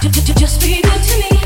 Just be good to me.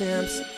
To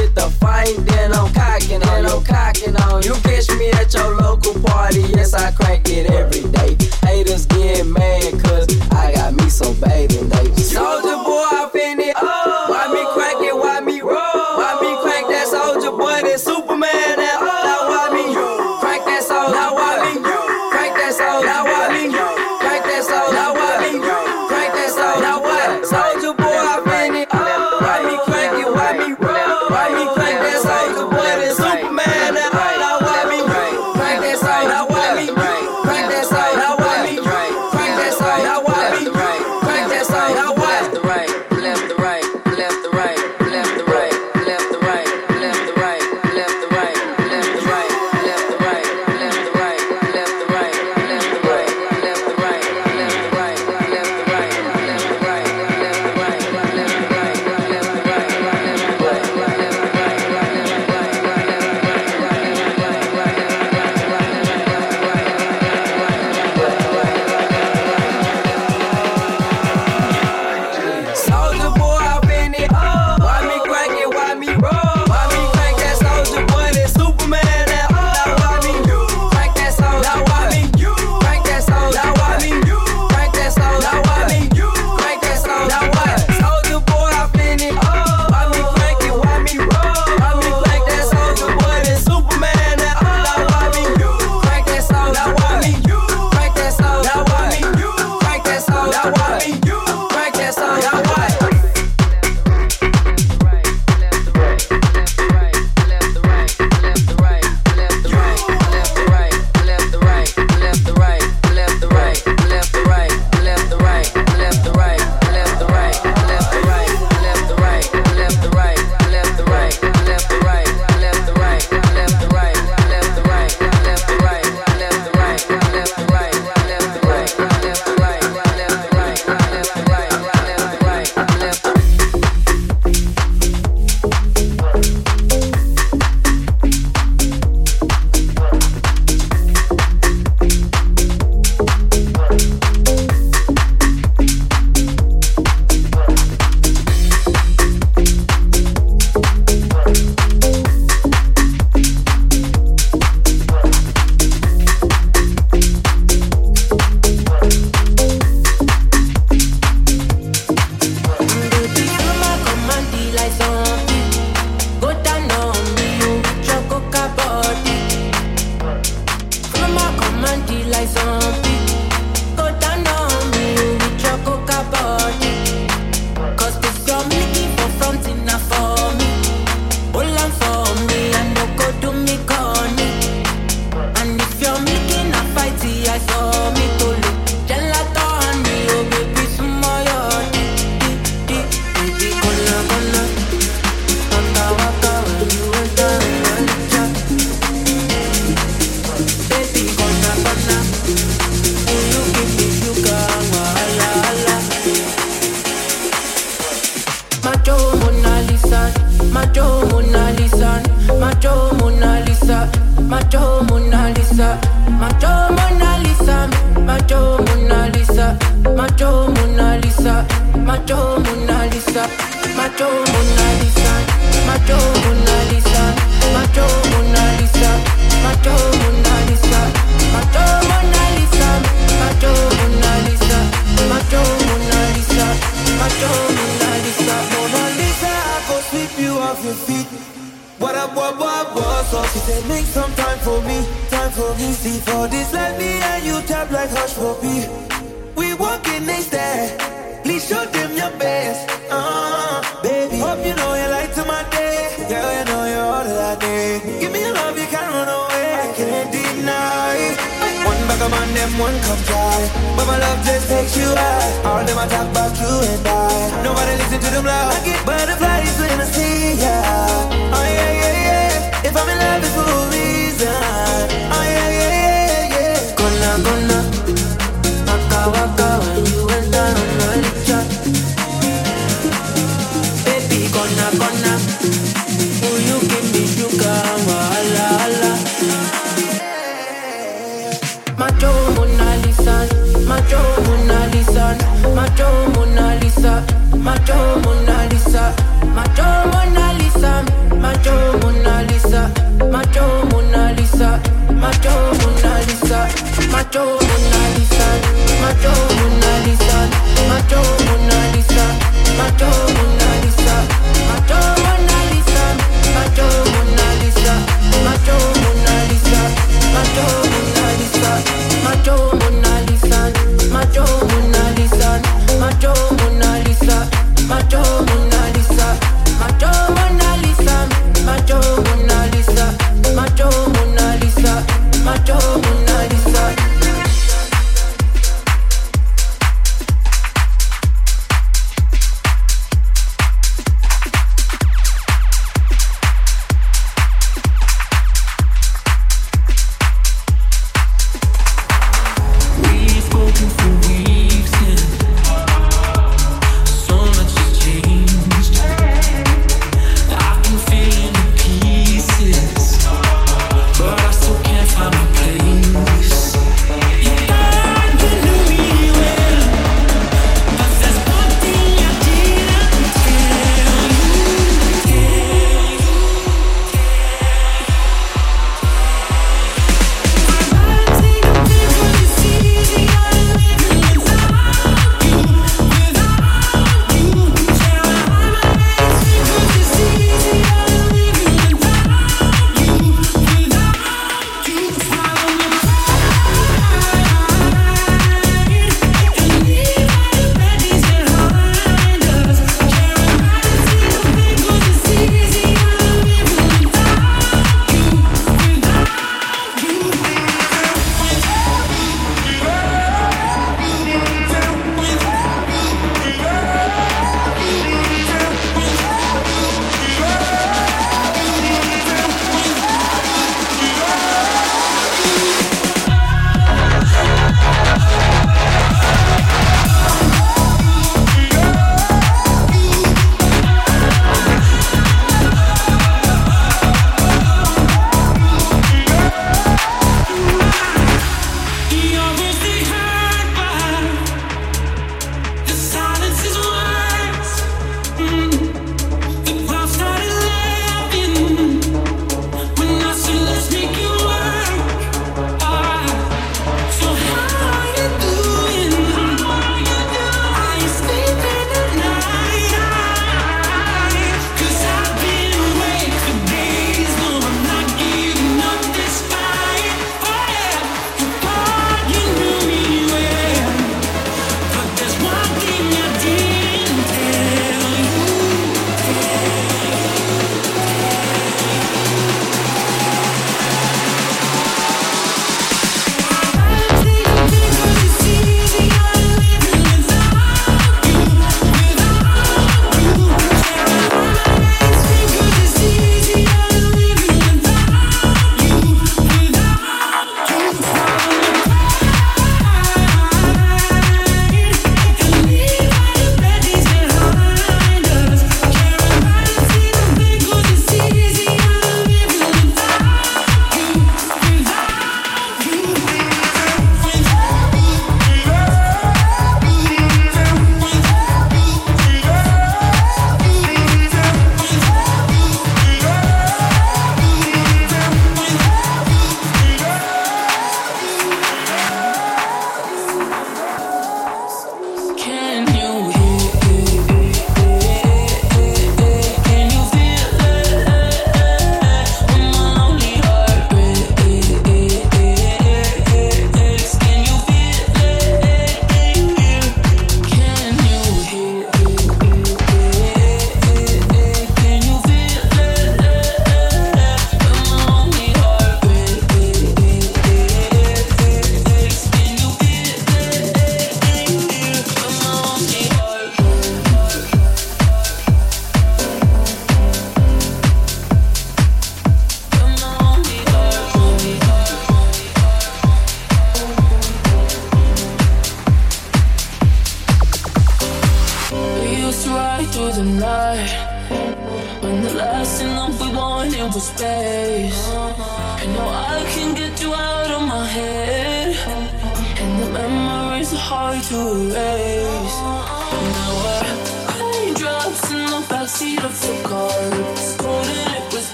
get the fight, then I'm cocking on, I'm cocking on. You catch me at your local party, yes I crank it every day.